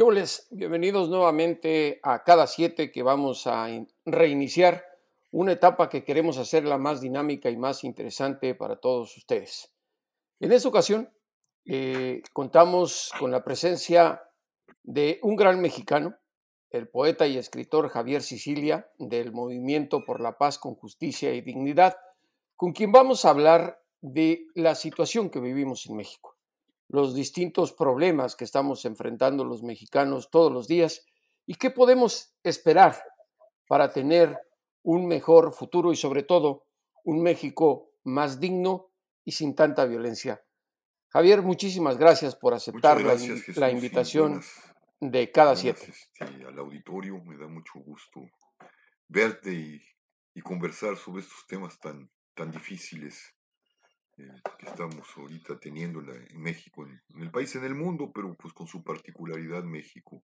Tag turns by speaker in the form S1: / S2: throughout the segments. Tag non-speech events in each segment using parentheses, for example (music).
S1: ¿Qué holes? Bienvenidos nuevamente a cada siete que vamos a in- reiniciar una etapa que queremos hacer la más dinámica y más interesante para todos ustedes. En esta ocasión eh, contamos con la presencia de un gran mexicano, el poeta y escritor Javier Sicilia, del Movimiento por la Paz con Justicia y Dignidad, con quien vamos a hablar de la situación que vivimos en México los distintos problemas que estamos enfrentando los mexicanos todos los días y qué podemos esperar para tener un mejor futuro y sobre todo un México más digno y sin tanta violencia. Javier, muchísimas gracias por aceptar la,
S2: gracias, Jesús,
S1: la
S2: y
S1: invitación de cada siete.
S2: este, al auditorio. Me da mucho gusto verte y, y conversar sobre estos temas tan, tan difíciles eh, que estamos ahorita teniendo en, México, en, en el país, en el mundo, pero pues con su particularidad México.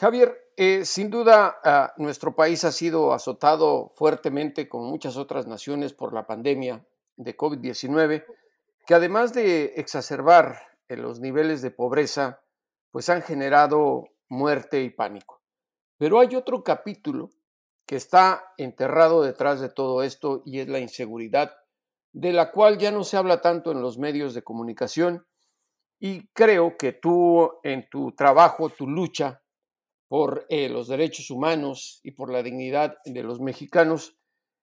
S1: Javier, eh, sin duda ah, nuestro país ha sido azotado fuertemente, como muchas otras naciones, por la pandemia de COVID-19, que además de exacerbar eh, los niveles de pobreza, pues han generado muerte y pánico. Pero hay otro capítulo que está enterrado detrás de todo esto y es la inseguridad, de la cual ya no se habla tanto en los medios de comunicación y creo que tú en tu trabajo, tu lucha, por eh, los derechos humanos y por la dignidad de los mexicanos,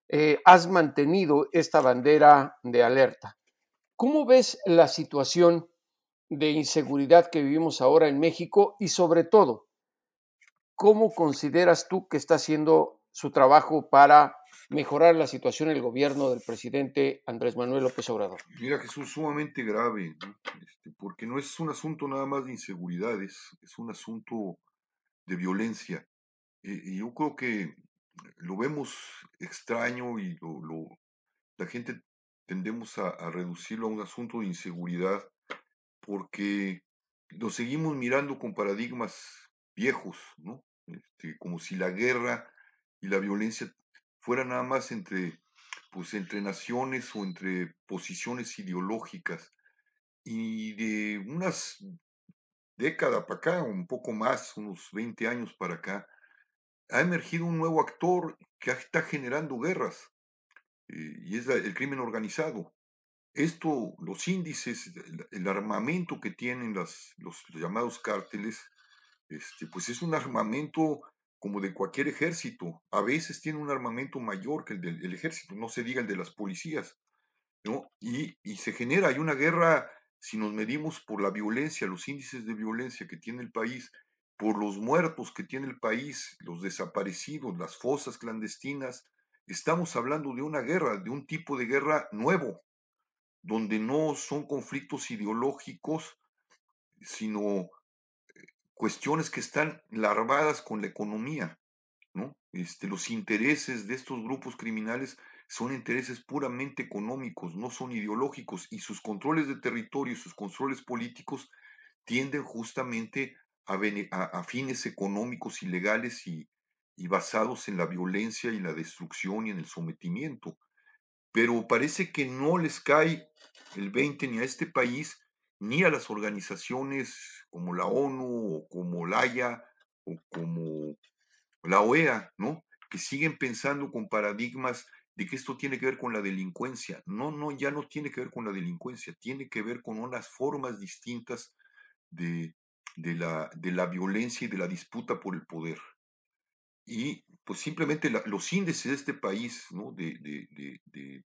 S1: eh, has mantenido esta bandera de alerta. ¿Cómo ves la situación de inseguridad que vivimos ahora en México y sobre todo, cómo consideras tú que está haciendo su trabajo para mejorar la situación el gobierno del presidente Andrés Manuel López Obrador?
S2: Mira, Jesús, sumamente grave, ¿no? Este, porque no es un asunto nada más de inseguridades, es un asunto de violencia. Eh, y yo creo que lo vemos extraño y lo, lo- la gente tendemos a, reducirlo a un asunto de inseguridad porque lo seguimos mirando con paradigmas viejos, ¿no? Este, como si la guerra y la violencia fuera nada más entre, pues, entre naciones o entre posiciones ideológicas. Y de unas décadas para acá, un poco más, unos 20 años para acá, ha emergido un nuevo actor que está generando guerras, eh, y es el crimen organizado. Esto, los índices, el, armamento que tienen las, los llamados cárteles, este, pues es un armamento como de cualquier ejército. A veces tiene un armamento mayor que el del el ejército, no se diga el de las policías. ¿no? Y, y se genera, hay una guerra, si nos medimos por la violencia, los índices de violencia que tiene el país, por los muertos que tiene el país, los desaparecidos, las fosas clandestinas, estamos hablando de una guerra, de un tipo de guerra nuevo, donde no son conflictos ideológicos, sino cuestiones que están larvadas con la economía, ¿no? Este, los intereses de estos grupos criminales son intereses puramente económicos, no son ideológicos, y sus controles de territorio y sus controles políticos tienden justamente a- a fines económicos y legales y, y basados en la violencia y la destrucción y en el sometimiento. Pero parece que no les cae el 20 ni a este país ni a las organizaciones como la ONU o como la Haya o como la OEA, ¿no? Que siguen pensando con paradigmas de que esto tiene que ver con la delincuencia. No, no, ya no tiene que ver con la delincuencia, tiene que ver con unas formas distintas de, de, la, de la violencia y de la disputa por el poder. Y pues simplemente los índices de este país. De,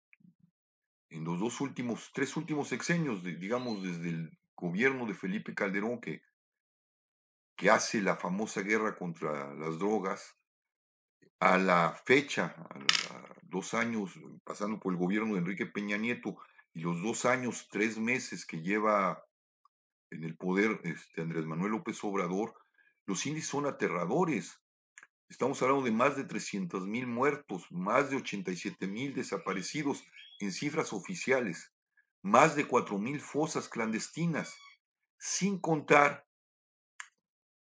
S2: en los dos últimos, tres últimos sexenios, digamos, desde el gobierno de Felipe Calderón, que, que hace la famosa guerra contra las drogas, a la fecha, dos años, pasando por el gobierno de Enrique Peña Nieto, y los dos años, tres meses que lleva en el poder este, Andrés Manuel López Obrador, los índices son aterradores. Estamos hablando de más de 300 mil muertos, más de 87 mil desaparecidos en cifras oficiales, más de 4 mil fosas clandestinas, sin contar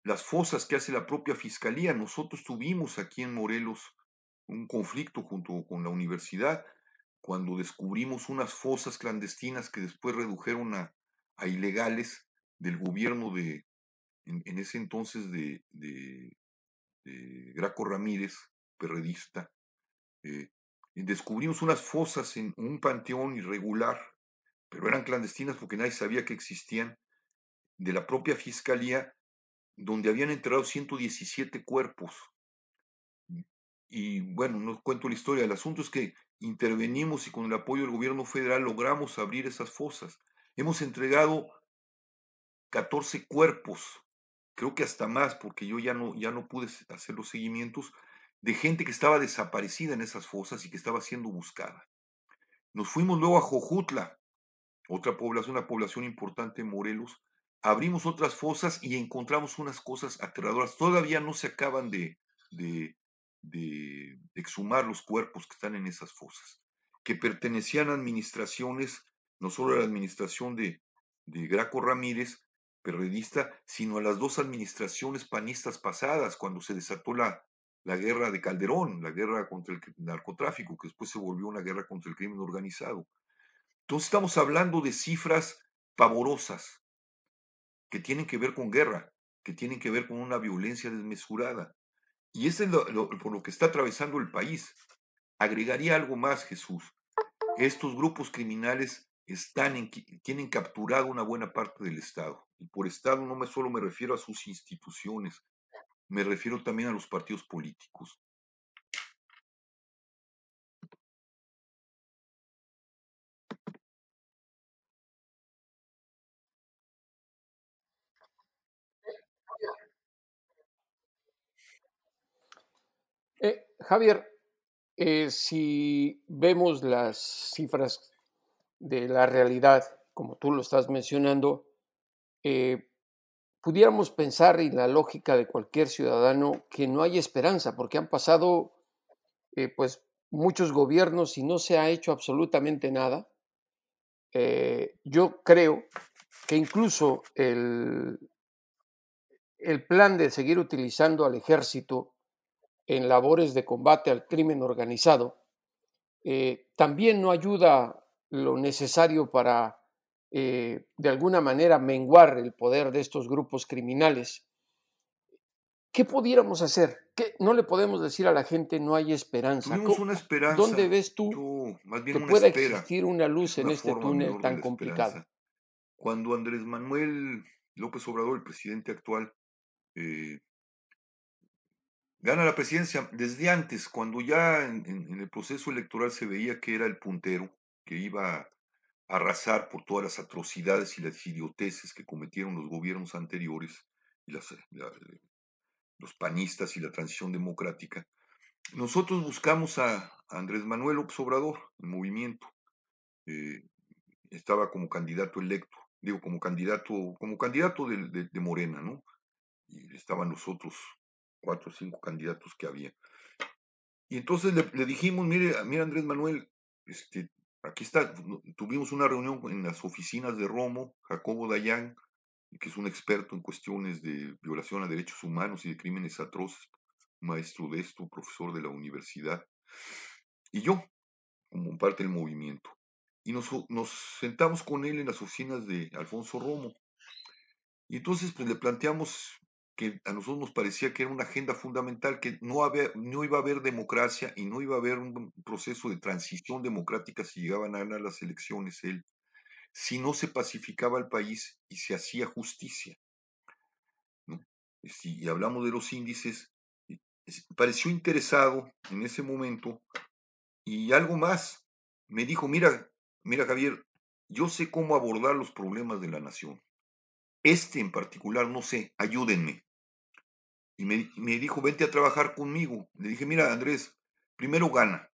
S2: las fosas que hace la propia fiscalía. Nosotros tuvimos aquí en Morelos un conflicto junto con la universidad cuando descubrimos unas fosas clandestinas que después redujeron a, ilegales del gobierno de, en, ese entonces de, Graco Ramírez, perredista. Eh, descubrimos unas fosas en un panteón irregular, pero eran clandestinas porque nadie sabía que existían, de la propia fiscalía donde habían enterrado 117 cuerpos. Y bueno, no cuento la historia, el asunto es que intervenimos y con el apoyo del gobierno federal logramos abrir esas fosas. Hemos entregado 14 cuerpos, creo que hasta más, porque yo ya no, ya no pude hacer los seguimientos, de gente que estaba desaparecida en esas fosas y que estaba siendo buscada. Nos fuimos luego a Jojutla, otra población, una población importante en Morelos, abrimos otras fosas y encontramos unas cosas aterradoras. Todavía no se acaban de, de, exhumar los cuerpos que están en esas fosas, que pertenecían a administraciones, no solo a la administración de, de Graco Ramírez, periodista, sino a las dos administraciones panistas pasadas, cuando se desató la, la guerra de Calderón, la guerra contra el narcotráfico, que después se volvió una guerra contra el crimen organizado. Entonces estamos hablando de cifras pavorosas, que tienen que ver con guerra, que tienen que ver con una violencia desmesurada. Y eso es por lo que está atravesando el país. Agregaría algo más, Jesús. Estos grupos criminales están en, tienen capturado una buena parte del Estado. Y por Estado no solo me refiero a sus instituciones, me refiero también a los partidos políticos.
S1: Eh, Javier, eh, si vemos las cifras de la realidad, como tú lo estás mencionando, eh, pudiéramos pensar en la lógica de cualquier ciudadano que no hay esperanza, porque han pasado pues muchos gobiernos y no se ha hecho absolutamente nada. yo creo que incluso el, el plan de seguir utilizando al ejército en labores de combate al crimen organizado, eh, también no ayuda lo necesario para, eh, de alguna manera, menguar el poder de estos grupos criminales. ¿Qué pudiéramos hacer? ¿Qué, no le podemos decir a la gente no hay esperanza.
S2: una esperanza.
S1: ¿Dónde ves tú que pueda existir una luz en este túnel tan complicado?
S2: Cuando Andrés Manuel López Obrador, el presidente actual, eh, Gana la presidencia desde antes, cuando ya en, el proceso electoral se veía que era el puntero, que iba arrasar por todas las atrocidades y las idioteces que cometieron los gobiernos anteriores, y las, eh, eh, los panistas y la transición democrática. Nosotros buscamos a, Andrés Manuel López Obrador, el movimiento. Eh, estaba como candidato electo, digo, como candidato, como candidato de, de Morena, ¿no? Y estaban los otros cuatro o cinco candidatos que había. Y entonces le, dijimos, mire, mire Andrés Manuel, este, aquí está, tuvimos una reunión en las oficinas de Romo, Jacobo Dayan, que es un experto en cuestiones de violación a derechos humanos y de crímenes atroces, maestro de esto, profesor de la universidad, y yo, como parte del movimiento. Y nos, sentamos con él en las oficinas de Alfonso Romo. Y entonces pues le planteamos que a nosotros nos parecía que era una agenda fundamental, que no, no iba a haber democracia y no iba a haber un proceso de transición democrática si llegaban a ganar las elecciones él, si no se pacificaba el país y se hacía justicia. y hablamos de los índices, pareció interesado en ese momento y algo más, me dijo, mira, mira Javier, yo sé cómo abordar los problemas de la nación. Este en particular, no sé, ayúdenme. Y me, dijo, vente a trabajar conmigo. Le dije, mira, Andrés, primero gana.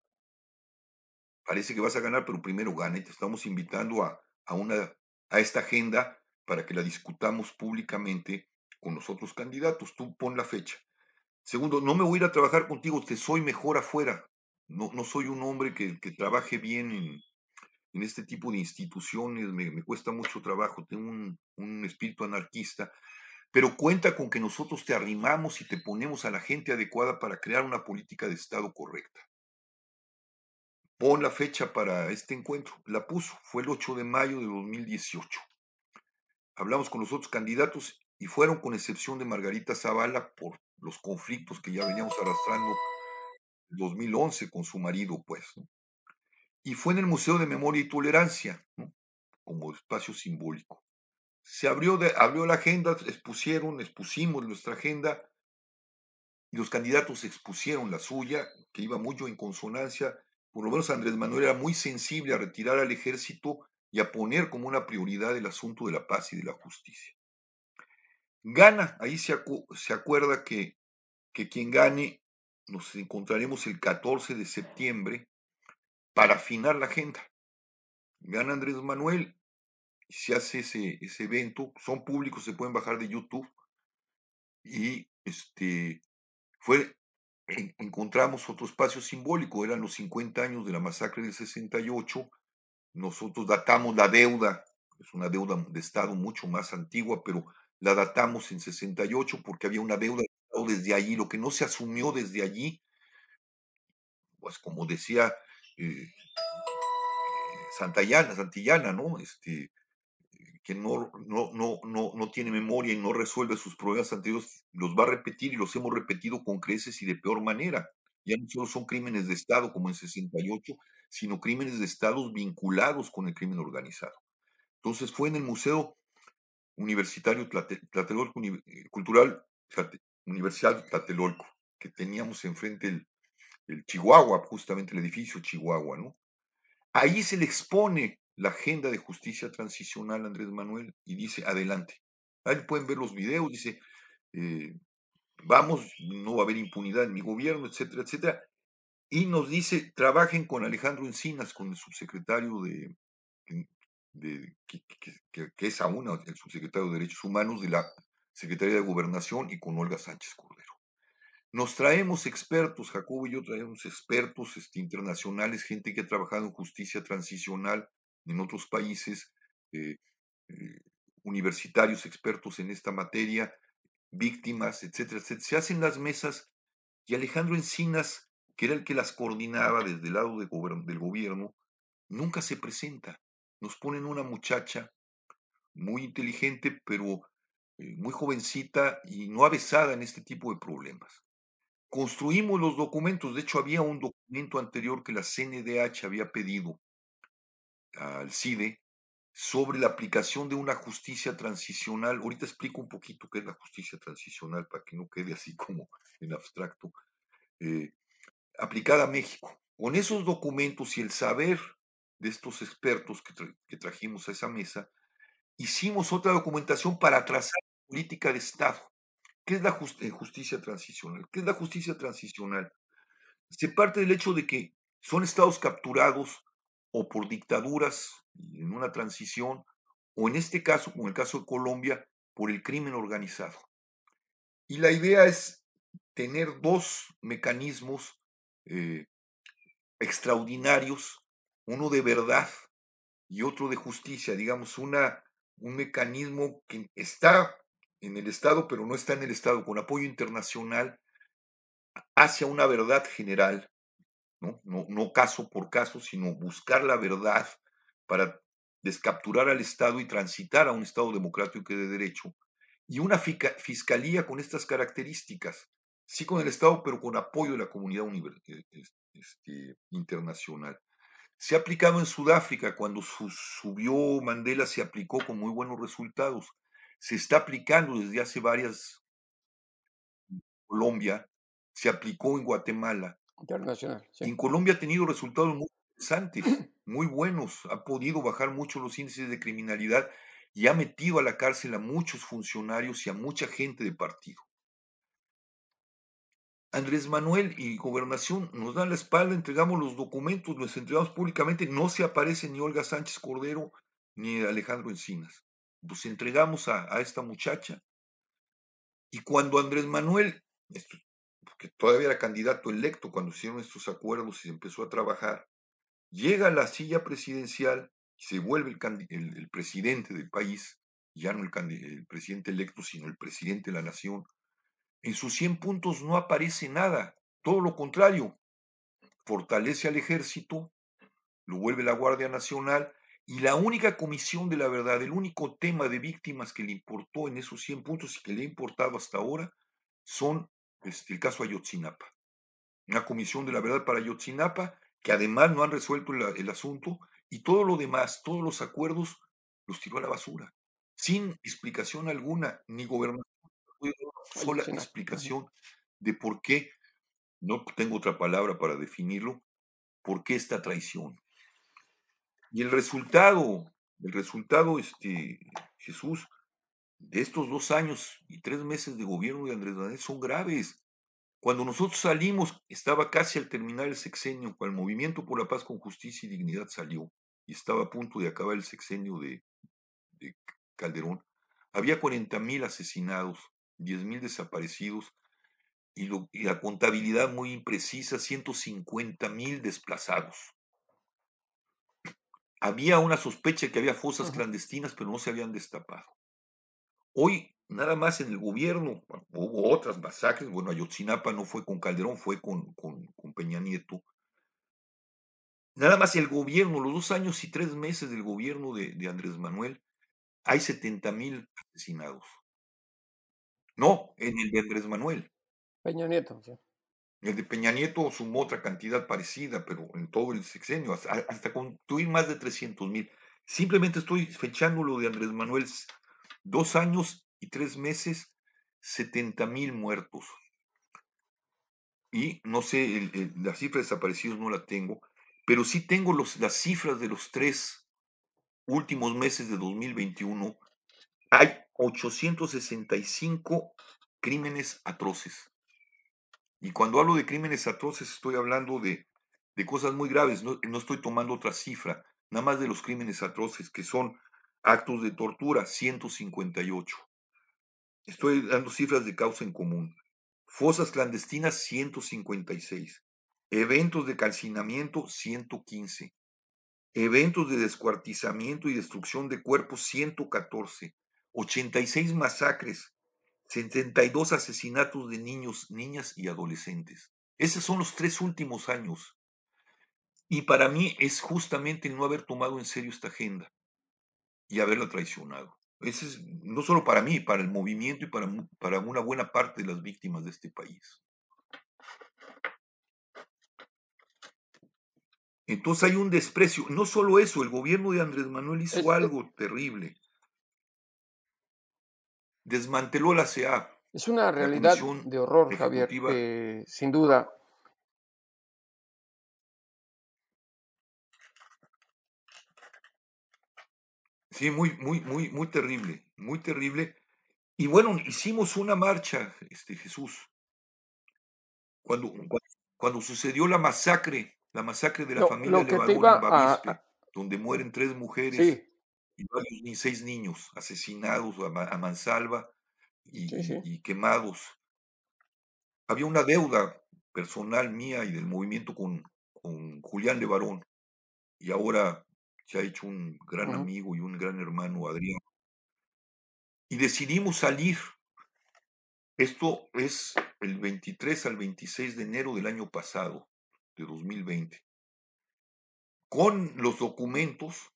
S2: Parece que vas a ganar, pero primero gana. Y te estamos invitando a, a, una, a esta agenda para que la discutamos públicamente con los otros candidatos. Tú pon la fecha. Segundo, no me voy a ir a trabajar contigo, te soy mejor afuera. No, no soy un hombre que, que trabaje bien en, en este tipo de instituciones, me, cuesta mucho trabajo, tengo un, un, espíritu anarquista, pero cuenta con que nosotros te arrimamos y te ponemos a la gente adecuada para crear una política de Estado correcta. Pon la fecha para este encuentro, la puso, fue el 8 de mayo de 2018. Hablamos con los otros candidatos y fueron con excepción de Margarita Zavala por los conflictos que ya veníamos arrastrando en 2011 con su marido, pues. y fue en el Museo de Memoria y Tolerancia, como espacio simbólico. Se abrió, abrió la agenda, expusieron, expusimos nuestra agenda y los candidatos expusieron la suya, que iba mucho en consonancia. Por lo menos Andrés Manuel era muy sensible a retirar al ejército y a poner como una prioridad el asunto de la paz y de la justicia. Gana, ahí se, se acuerda que, que quien gane nos encontraremos el 14 de septiembre para afinar la agenda. Gana Andrés Manuel se hace ese, ese evento, son públicos, se pueden bajar de YouTube y este fue encontramos otro espacio simbólico, eran los 50 años de la masacre del 68, nosotros datamos la deuda, es una deuda de Estado mucho más antigua, pero la datamos en 68 porque había una deuda de desde allí, lo que no se asumió desde allí, pues como decía eh, Santillana, Santillana, ¿no? Este, que no, no, no, no, no tiene memoria y no resuelve sus problemas anteriores, los va a repetir y los hemos repetido con creces y de peor manera. Ya no solo son crímenes de Estado como en 68, sino crímenes de Estados vinculados con el crimen organizado. Entonces fue en el Museo Universitario Tlatelolco, eh, Cultural Universidad Tlatelolco, que teníamos enfrente el, el Chihuahua, justamente el edificio Chihuahua, ¿no? Ahí se le expone la agenda de justicia transicional Andrés Manuel y dice, adelante. Ahí pueden ver los videos, dice, eh, vamos, no va a haber impunidad en mi gobierno, etcétera, etcétera. Y nos dice, trabajen con Alejandro Encinas, con el subsecretario de, de que, que, es aún el subsecretario de Derechos Humanos de la Secretaría de Gobernación y con Olga Sánchez Cordero. Nos traemos expertos, Jacobo y yo traemos expertos este, internacionales, gente que ha trabajado en justicia transicional en otros países, eh, eh, universitarios expertos en esta materia, víctimas, etcétera, etcétera. Se hacen las mesas y Alejandro Encinas, que era el que las coordinaba desde el lado del gobierno, nunca se presenta. Nos ponen una muchacha muy inteligente, pero eh, muy jovencita y no avesada en este tipo de problemas construimos los documentos. De hecho, había un documento anterior que la CNDH había pedido al CIDE sobre la aplicación de una justicia transicional. Ahorita explico un poquito qué es la justicia transicional para que no quede así como en abstracto. Eh, aplicada a México. Con esos documentos y el saber de estos expertos que, trajimos a esa mesa, hicimos otra documentación para trazar política de Estado. ¿Qué es la eh, justicia transicional? ¿Qué es la justicia transicional? Se parte del hecho de que son estados capturados o por dictaduras en una transición, o en este caso, como el caso de Colombia, por el crimen organizado. Y la idea es tener dos mecanismos eh, extraordinarios, uno de verdad y otro de justicia, digamos, una, un mecanismo que está en el Estado, pero no está en el Estado, con apoyo internacional hacia una verdad general, ¿no? No, caso por caso, sino buscar la verdad para descapturar al Estado y transitar a un Estado democrático y de derecho. y una fiscalía con estas características, sí con el Estado, pero con apoyo de la comunidad eh, este, internacional. Se ha aplicado en Sudáfrica, cuando subió Mandela se aplicó con muy buenos resultados. Se está aplicando desde hace varias Colombia, se aplicó en Guatemala.
S1: Internacional.
S2: En Colombia ha tenido resultados muy interesantes, (clears throat) muy buenos, ha podido bajar mucho los índices de criminalidad y ha metido a la cárcel a muchos funcionarios y a mucha gente de partido. Andrés Manuel y Gobernación nos dan la espalda, entregamos los documentos, los entregamos públicamente, no se aparece ni Olga Sánchez Cordero ni Alejandro Encinas. Los entregamos a, a esta muchacha. Y cuando Andrés Manuel, porque todavía era candidato electo cuando hicieron estos acuerdos y se empezó a trabajar, llega a la silla presidencial se vuelve el, el, presidente del país, ya no el, el presidente electo, sino el presidente de la nación, en sus 100 puntos no aparece nada, todo lo contrario, fortalece al ejército, lo vuelve la Guardia Nacional y la única comisión de la verdad, el único tema de víctimas que le importó en esos 100 puntos y que le ha importado hasta ahora son este, el caso Ayotzinapa. Una comisión de la verdad para Ayotzinapa que además no han resuelto el, asunto y todo lo demás, todos los acuerdos los tiró a la basura, sin explicación alguna, ni gobernación sola explicación de por qué, no tengo otra palabra para definirlo, por qué esta traición. Y el resultado, el resultado, este, Jesús, de estos dos años y tres meses de gobierno de Andrés Manuel son graves. Cuando nosotros salimos, estaba casi al terminar el sexenio, cuando el Movimiento por la Paz con Justicia y Dignidad salió y estaba a punto de acabar el sexenio de, de Calderón. Había 40 mil asesinados, 10 mil desaparecidos y, la contabilidad muy imprecisa, 150 mil desplazados. Había una sospecha que había fosas clandestinas, pero no se habían destapado. Hoy, nada más en el gobierno, hubo otras masacres, bueno, Ayotzinapa no fue con Calderón, fue con, con, Peña Nieto. Nada más el gobierno, los dos años y tres meses del gobierno de, de Andrés Manuel, hay 70 mil asesinados. No, en el de Andrés Manuel.
S1: Peña Nieto, sí.
S2: El de Peña Nieto sumó otra cantidad parecida, pero en todo el sexenio, hasta, hasta construir más de 300 mil. Simplemente estoy fechando lo de Andrés Manuel, dos años y tres meses, 70 mil muertos. Y no sé, la cifra de desaparecidos no la tengo, pero sí tengo los, las cifras de los tres últimos meses de 2021. Hay 865 crímenes atroces. Y cuando hablo de crímenes atroces estoy hablando de, de cosas muy graves, no, no, estoy tomando otra cifra, nada más de los crímenes atroces, que son actos de tortura, 158. Estoy dando cifras de causa en común. Fosas clandestinas, 156. Eventos de calcinamiento, 115. Eventos de descuartizamiento y destrucción de cuerpos, 114. 86 masacres, 72 asesinatos de niños, niñas y adolescentes. Esos son los tres últimos años. Y para mí es justamente el no haber tomado en serio esta agenda y haberla traicionado. Ese es no solo para mí, para el movimiento y para, para una buena parte de las víctimas de este país. Entonces hay un desprecio. No solo eso, el gobierno de Andrés Manuel hizo algo terrible desmanteló la CEA.
S1: Es una realidad de horror, Javier, sin duda.
S2: Sí, muy, muy, muy, muy terrible, muy terrible. Y bueno, hicimos una marcha, este Jesús. Cuando, cuando, sucedió la masacre, la masacre de la familia de en donde mueren tres mujeres y varios ni seis niños asesinados a, mansalva y, quemados. Había una deuda personal mía y del movimiento con, con Julián Levarón y ahora se ha hecho un gran amigo y un gran hermano, Adrián. Y decidimos salir. Esto es el 23 al 26 de enero del año pasado, de 2020, con los documentos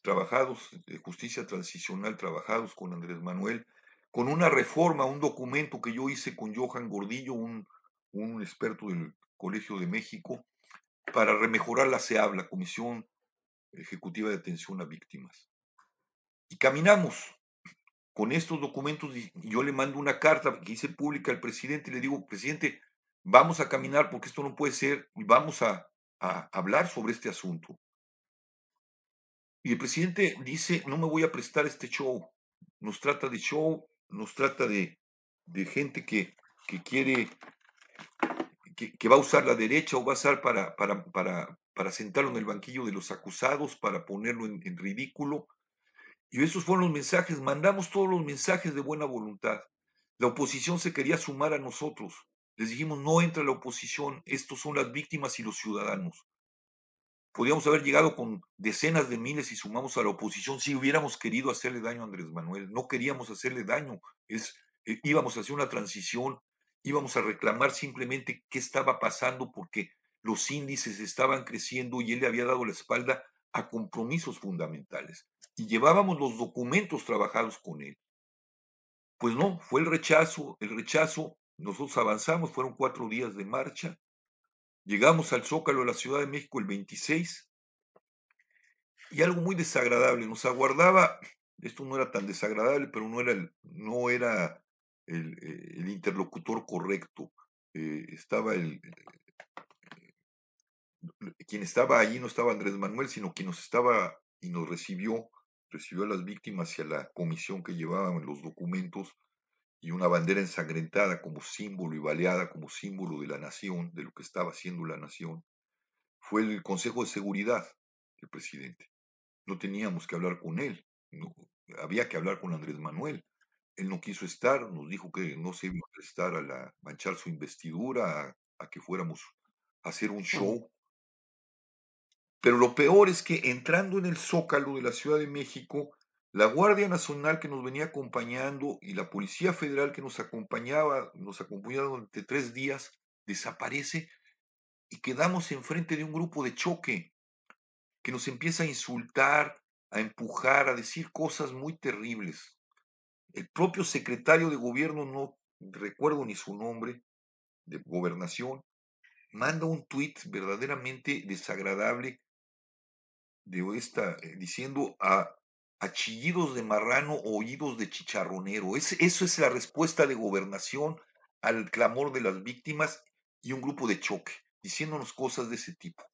S2: trabajados de justicia transicional, trabajados con Andrés Manuel, con una reforma, un documento que yo hice con Johan Gordillo, un, un experto del Colegio de México, para remejorar la CEAB, la Comisión Ejecutiva de Atención a Víctimas. Y caminamos con estos documentos yo le mando una carta que hice pública al presidente y le digo, presidente, vamos a caminar porque esto no puede ser vamos a, hablar sobre este asunto. Y el presidente dice, no me voy a prestar este show. Nos trata de show, nos trata de, gente que, que quiere, que, va a usar la derecha o va a usar para, para sentarlo en el banquillo de los acusados, para ponerlo en, ridículo. Y esos fueron los mensajes, mandamos todos los mensajes de buena voluntad. La oposición se quería sumar a nosotros. Les dijimos, no entra la oposición, estos son las víctimas y los ciudadanos. Podíamos haber llegado con decenas de miles y sumamos a la oposición si hubiéramos querido hacerle daño a Andrés Manuel. No queríamos hacerle daño, es, eh, íbamos a hacer una transición, íbamos a reclamar simplemente qué estaba pasando porque los índices estaban creciendo y él le había dado la espalda a compromisos fundamentales. Y llevábamos los documentos trabajados con él. Pues no, fue el rechazo, el rechazo, nosotros avanzamos, fueron cuatro días de marcha, Llegamos al Zócalo de la Ciudad de México el 26 y algo muy desagradable nos aguardaba, esto no era tan desagradable, pero no era el, no era el, eh, interlocutor correcto. Eh, estaba el, quien estaba allí no estaba Andrés Manuel, sino quien nos estaba y nos recibió, recibió a las víctimas y a la comisión que llevaban los documentos y una bandera ensangrentada como símbolo y baleada como símbolo de la nación, de lo que estaba haciendo la nación, fue el Consejo de Seguridad del presidente. No teníamos que hablar con él, no, había que hablar con Andrés Manuel. Él no quiso estar, nos dijo que no se iba a prestar a la, manchar su investidura, a, a que fuéramos a hacer un show. Pero lo peor es que entrando en el zócalo de la Ciudad de México, la Guardia Nacional que nos venía acompañando y la Policía Federal que nos acompañaba, nos acompañaba durante tres días, desaparece y quedamos enfrente de un grupo de choque que nos empieza a insultar, a empujar, a decir cosas muy terribles. El propio secretario de gobierno, no recuerdo ni su nombre, de gobernación, manda un tuit verdaderamente desagradable de esta, eh, diciendo a achillidos de marrano o oídos de chicharronero. Es, eso es la respuesta de gobernación al clamor de las víctimas y un grupo de choque, diciéndonos cosas de ese tipo.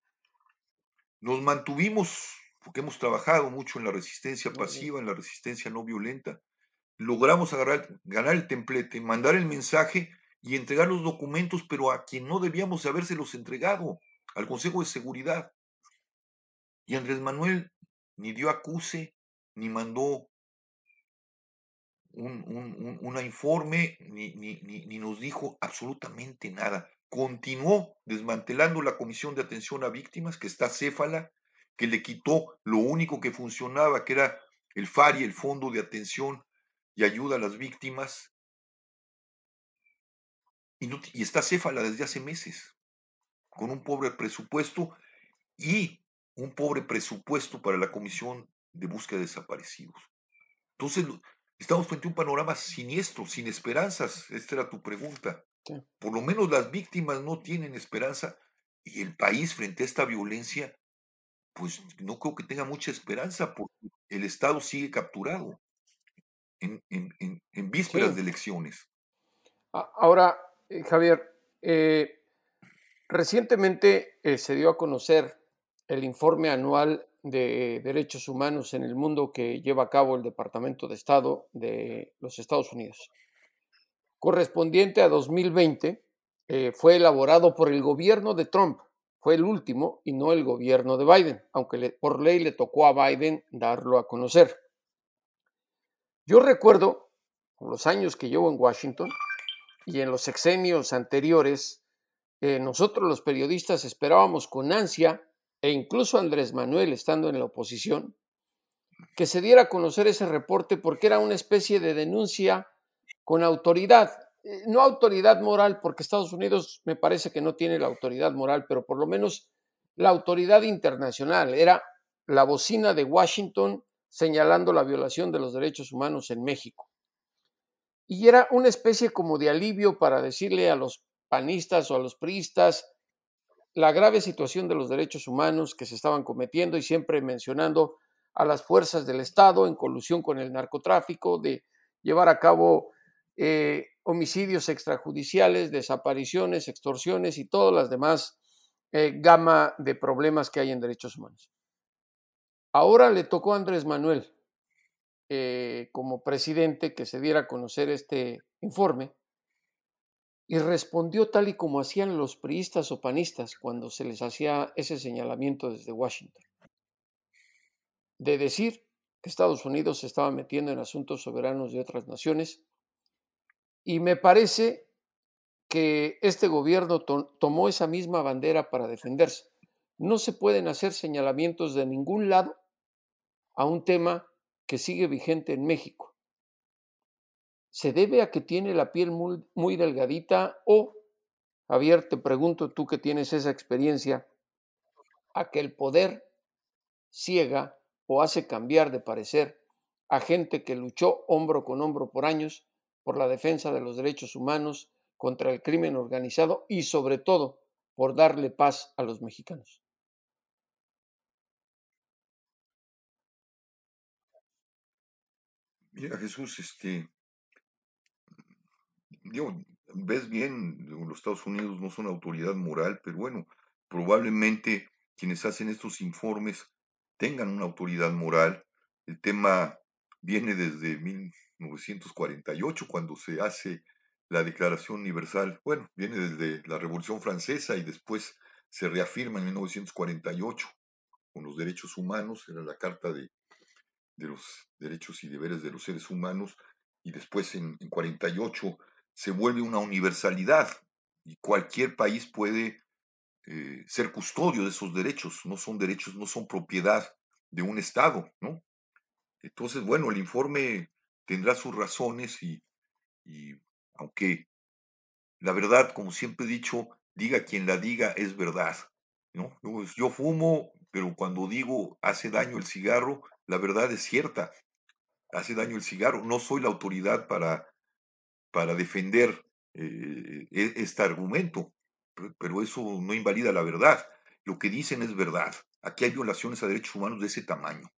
S2: Nos mantuvimos, porque hemos trabajado mucho en la resistencia pasiva, en la resistencia no violenta, logramos agarrar, ganar el templete, mandar el mensaje y entregar los documentos, pero a quien no debíamos habérselos entregado, al Consejo de Seguridad. Y Andrés Manuel ni dio acuse, ni mandó un, un, un informe, ni, ni, ni, nos dijo absolutamente nada. Continuó desmantelando la Comisión de Atención a Víctimas, que está céfala, que le quitó lo único que funcionaba, que era el FARI, el Fondo de Atención y Ayuda a las Víctimas. Y, y está céfala desde hace meses, con un pobre presupuesto y un pobre presupuesto para la Comisión de búsqueda de desaparecidos. Entonces, estamos frente a un panorama siniestro, sin esperanzas. Esta era tu pregunta. Sí. Por lo menos las víctimas no tienen esperanza y el país frente a esta violencia, pues no creo que tenga mucha esperanza porque el Estado sigue capturado en, en, en, en vísperas sí. de elecciones.
S1: Ahora, eh, Javier, eh, recientemente eh, se dio a conocer el informe anual de Derechos Humanos en el mundo que lleva a cabo el Departamento de Estado de los Estados Unidos. Correspondiente a 2020, eh, fue elaborado por el gobierno de Trump, fue el último y no el gobierno de Biden, aunque por ley le tocó a Biden darlo a conocer. Yo recuerdo, los años que llevo en Washington y en los sexenios anteriores, eh, nosotros los periodistas esperábamos con ansia e incluso Andrés Manuel estando en la oposición, que se diera a conocer ese reporte porque era una especie de denuncia con autoridad, eh, no autoridad moral, porque Estados Unidos me parece que no tiene la autoridad moral, pero por lo menos la autoridad internacional, era la bocina de Washington señalando la violación de los derechos humanos en México. y era una especie como de alivio para decirle a los panistas o a los priistas la grave situación de los derechos humanos que se estaban cometiendo y siempre mencionando a las fuerzas del Estado en colusión con el narcotráfico, de llevar a cabo eh, homicidios extrajudiciales, desapariciones, extorsiones y todas las demás eh, gama de problemas que hay en derechos humanos. Ahora le tocó a Andrés Manuel eh, como presidente que se diera a conocer este informe y respondió tal y como hacían los priistas o panistas cuando se les hacía ese señalamiento desde Washington, de decir que Estados Unidos se estaba metiendo en asuntos soberanos de otras naciones y me parece que este gobierno tomó esa misma bandera para defenderse. No se pueden hacer señalamientos de ningún lado a un tema que sigue vigente en México. ¿Se debe a que tiene la piel muy, delgadita o, Javier, te pregunto tú que tienes esa experiencia, a que el poder ciega o hace cambiar de parecer a gente que luchó hombro con hombro por años por la defensa de los derechos humanos, contra el crimen organizado y sobre todo por darle paz a los mexicanos.
S2: Mira, Jesús, este, digo, ves bien, los Estados Unidos no son autoridad moral, pero bueno, probablemente quienes hacen estos informes tengan una autoridad moral. El tema viene desde 1948, cuando se hace la Declaración Universal, bueno, viene desde la Revolución Francesa y después se reafirma en 1948 con los derechos humanos, era la Carta de, los Derechos y Deberes de los Seres Humanos, y después en, 1948 se vuelve una universalidad y cualquier país puede eh, ser custodio de esos derechos, no son derechos, no son propiedad de un Estado, ¿no? Entonces, bueno, el informe tendrá sus razones y aunque la verdad, como siempre he dicho, diga quien la diga, es verdad. ¿no? Yo fumo, pero cuando digo hace daño el cigarro, la verdad es cierta. Hace daño el cigarro. No soy la autoridad para, para defender eh, e, este argumento, pero eso no invalida la verdad. Lo que dicen es verdad. Aquí hay violaciones a derechos humanos de ese tamaño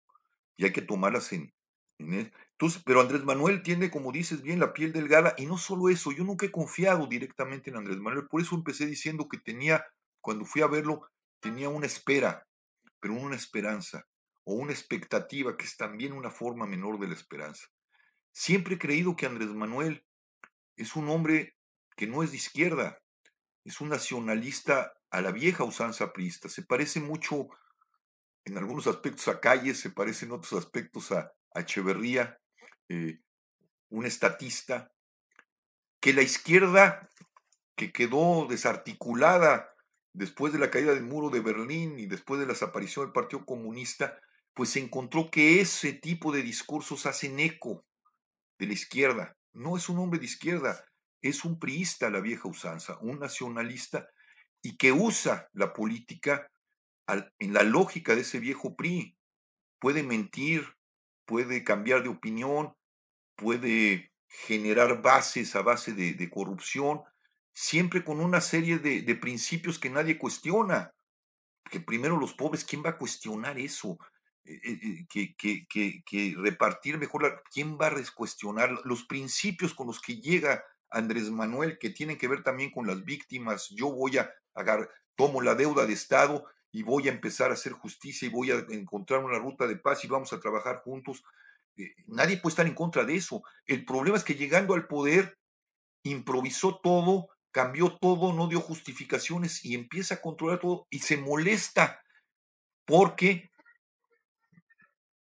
S2: y hay que tomarlas en, e, entonces, pero Andrés Manuel tiene, como dices bien, la piel delgada y no solo eso, yo nunca he confiado directamente en Andrés Manuel, por eso empecé diciendo que tenía, cuando fui a verlo, tenía una espera, pero una esperanza o una expectativa que es también una forma menor de la esperanza. Siempre he creído que Andrés Manuel es un hombre que no es de izquierda, es un nacionalista a la vieja usanza priista, se parece mucho en algunos aspectos a Calles, se parece en otros aspectos a, Echeverría, eh, un estatista, que la izquierda, que quedó desarticulada después de la caída del muro de Berlín y después de la desaparición del Partido Comunista, pues se encontró que ese tipo de discursos hacen eco de la izquierda. No es un hombre de izquierda, es un priista la vieja usanza, un nacionalista y que usa la política en la lógica de ese viejo PRI. Puede mentir, puede cambiar de opinión, puede generar bases a base de, corrupción, siempre con una serie de, principios que nadie cuestiona. Que primero los pobres, ¿quién va a cuestionar eso? Eh, eh, que, repartir mejor, ¿quién va a cuestionar los principios con los que llega Andrés Manuel, que tienen que ver también con las víctimas? Yo voy a agarrar, tomo la deuda de Estado y voy a empezar a hacer justicia y voy a encontrar una ruta de paz y vamos a trabajar juntos. Eh, nadie puede estar en contra de eso. El problema es que llegando al poder, improvisó todo, cambió todo, no dio justificaciones y empieza a controlar todo y se molesta porque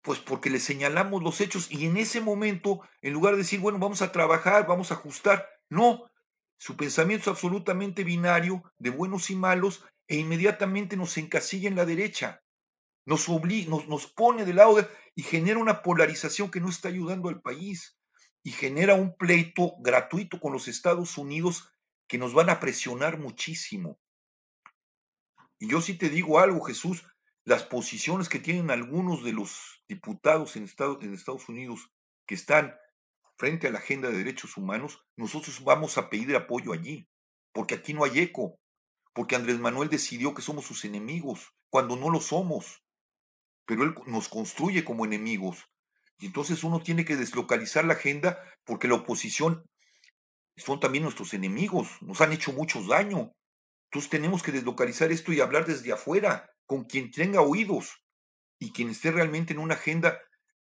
S2: pues porque le señalamos los hechos y en ese momento, en lugar de decir, bueno, vamos a trabajar, vamos a ajustar, no, su pensamiento es absolutamente binario, de buenos y malos, e inmediatamente nos encasilla en la derecha, nos, nos, nos pone del lado y genera una polarización que no está ayudando al país y genera un pleito gratuito con los Estados Unidos que nos van a presionar muchísimo. Y yo sí te digo algo, Jesús, las posiciones que tienen algunos de los diputados en Estados, en Estados Unidos que están frente a la agenda de derechos humanos, nosotros vamos a pedir apoyo allí, porque aquí no hay eco, porque Andrés Manuel decidió que somos sus enemigos, cuando no lo somos, pero él nos construye como enemigos. Y entonces uno tiene que deslocalizar la agenda porque la oposición son también nuestros enemigos, nos han hecho mucho daño. Entonces tenemos que deslocalizar esto y hablar desde afuera, con quien tenga oídos y quien esté realmente en una agenda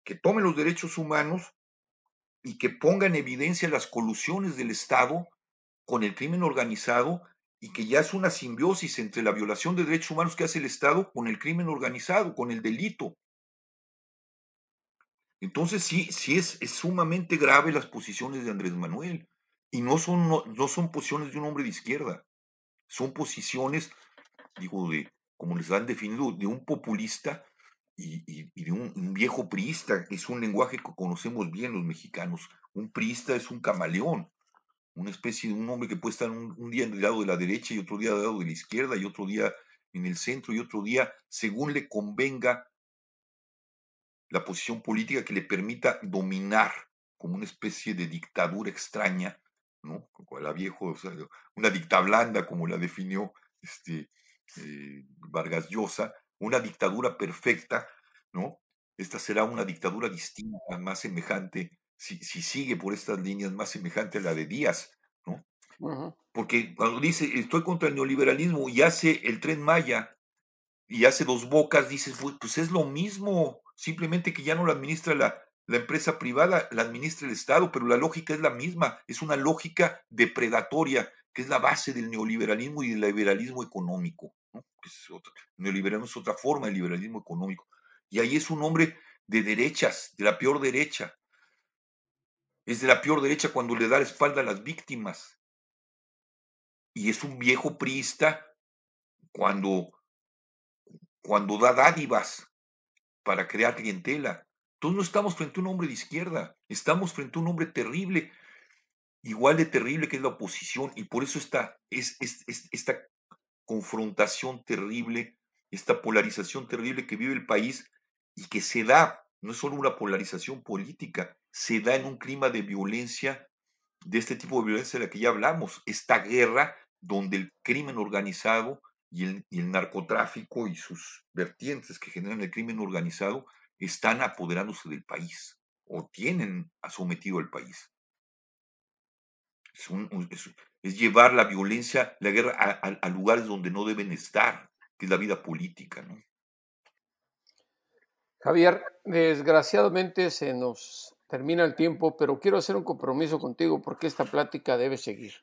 S2: que tome los derechos humanos y que ponga en evidencia las colusiones del Estado con el crimen organizado y que ya es una simbiosis entre la violación de derechos humanos que hace el Estado con el crimen organizado, con el delito. Entonces sí, sí es, es sumamente grave las posiciones de Andrés Manuel. Y no son, no, son posiciones de un hombre de izquierda. Son posiciones, digo, de, como les han definido, de un populista y, de un, viejo priista. Es un lenguaje que conocemos bien los mexicanos. Un priista es un camaleón, una especie de un hombre que puede estar un, día del lado de la derecha y otro día del lado de la izquierda y otro día en el centro y otro día según le convenga la posición política que le permita dominar como una especie de dictadura extraña, ¿no? La viejo, una dicta blanda, como la definió este, eh, Vargas Llosa, una dictadura perfecta, ¿no? Esta será una dictadura distinta, más semejante, si, si sigue por estas líneas, más semejante a la de Díaz, ¿no? Porque cuando dice estoy contra el neoliberalismo y hace el tren Maya y hace dos bocas, dices, pues es lo mismo, simplemente que ya no lo administra la, la empresa privada, la administra el Estado, pero la lógica es la misma, es una lógica depredatoria, que es la base del neoliberalismo y del liberalismo económico. ¿No? el neoliberalismo es otra forma de liberalismo económico. Y ahí es un hombre de derechas, de la peor derecha. Es de la peor derecha cuando le da la espalda a las víctimas. Y es un viejo priista cuando, cuando da dádivas para crear clientela. Entonces no estamos frente a un hombre de izquierda, estamos frente a un hombre terrible, igual de terrible que es la oposición, y por eso está es, esta confrontación terrible, esta polarización terrible que vive el país y que se da, no es solo una polarización política, se da en un clima de violencia, de este tipo de violencia de la que ya hablamos, esta guerra donde el crimen organizado y el, narcotráfico y sus vertientes que generan el crimen organizado están apoderándose del país o tienen sometido al país. Es, llevar la violencia, la guerra a, lugares donde no deben estar, que es la vida política. ¿no?
S1: Javier, desgraciadamente se nos termina el tiempo, pero quiero hacer un compromiso contigo porque esta plática debe seguir.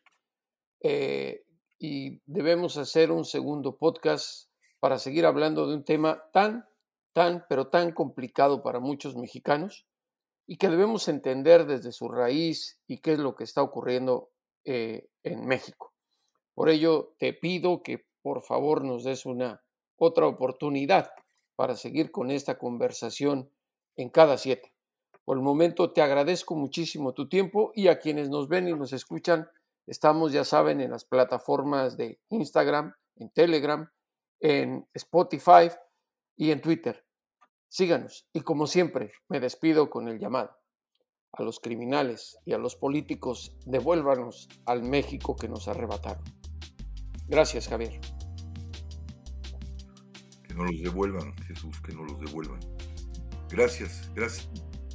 S1: Eh, y debemos hacer un segundo podcast para seguir hablando de un tema tan, tan, pero tan complicado para muchos mexicanos y que debemos entender desde su raíz y qué es lo que está ocurriendo eh, en México. Por ello, te pido que por favor nos des una otra oportunidad para seguir con esta conversación en cada siete. Por el momento te agradezco muchísimo tu tiempo y a quienes nos ven y nos escuchan, Estamos, ya saben, en las plataformas de Instagram, en Telegram, en Spotify y en Twitter. Síganos y como siempre me despido con el llamado. A los criminales y a los políticos, devuélvanos al México que nos arrebataron. Gracias, Javier.
S2: Que no los devuelvan, Jesús, que no los devuelvan. Gracias, gracias.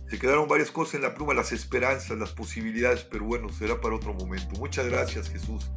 S2: Se quedaron varias cosas en la pluma, las esperanzas, las posibilidades, pero bueno, será para otro momento. Muchas gracias, Jesús.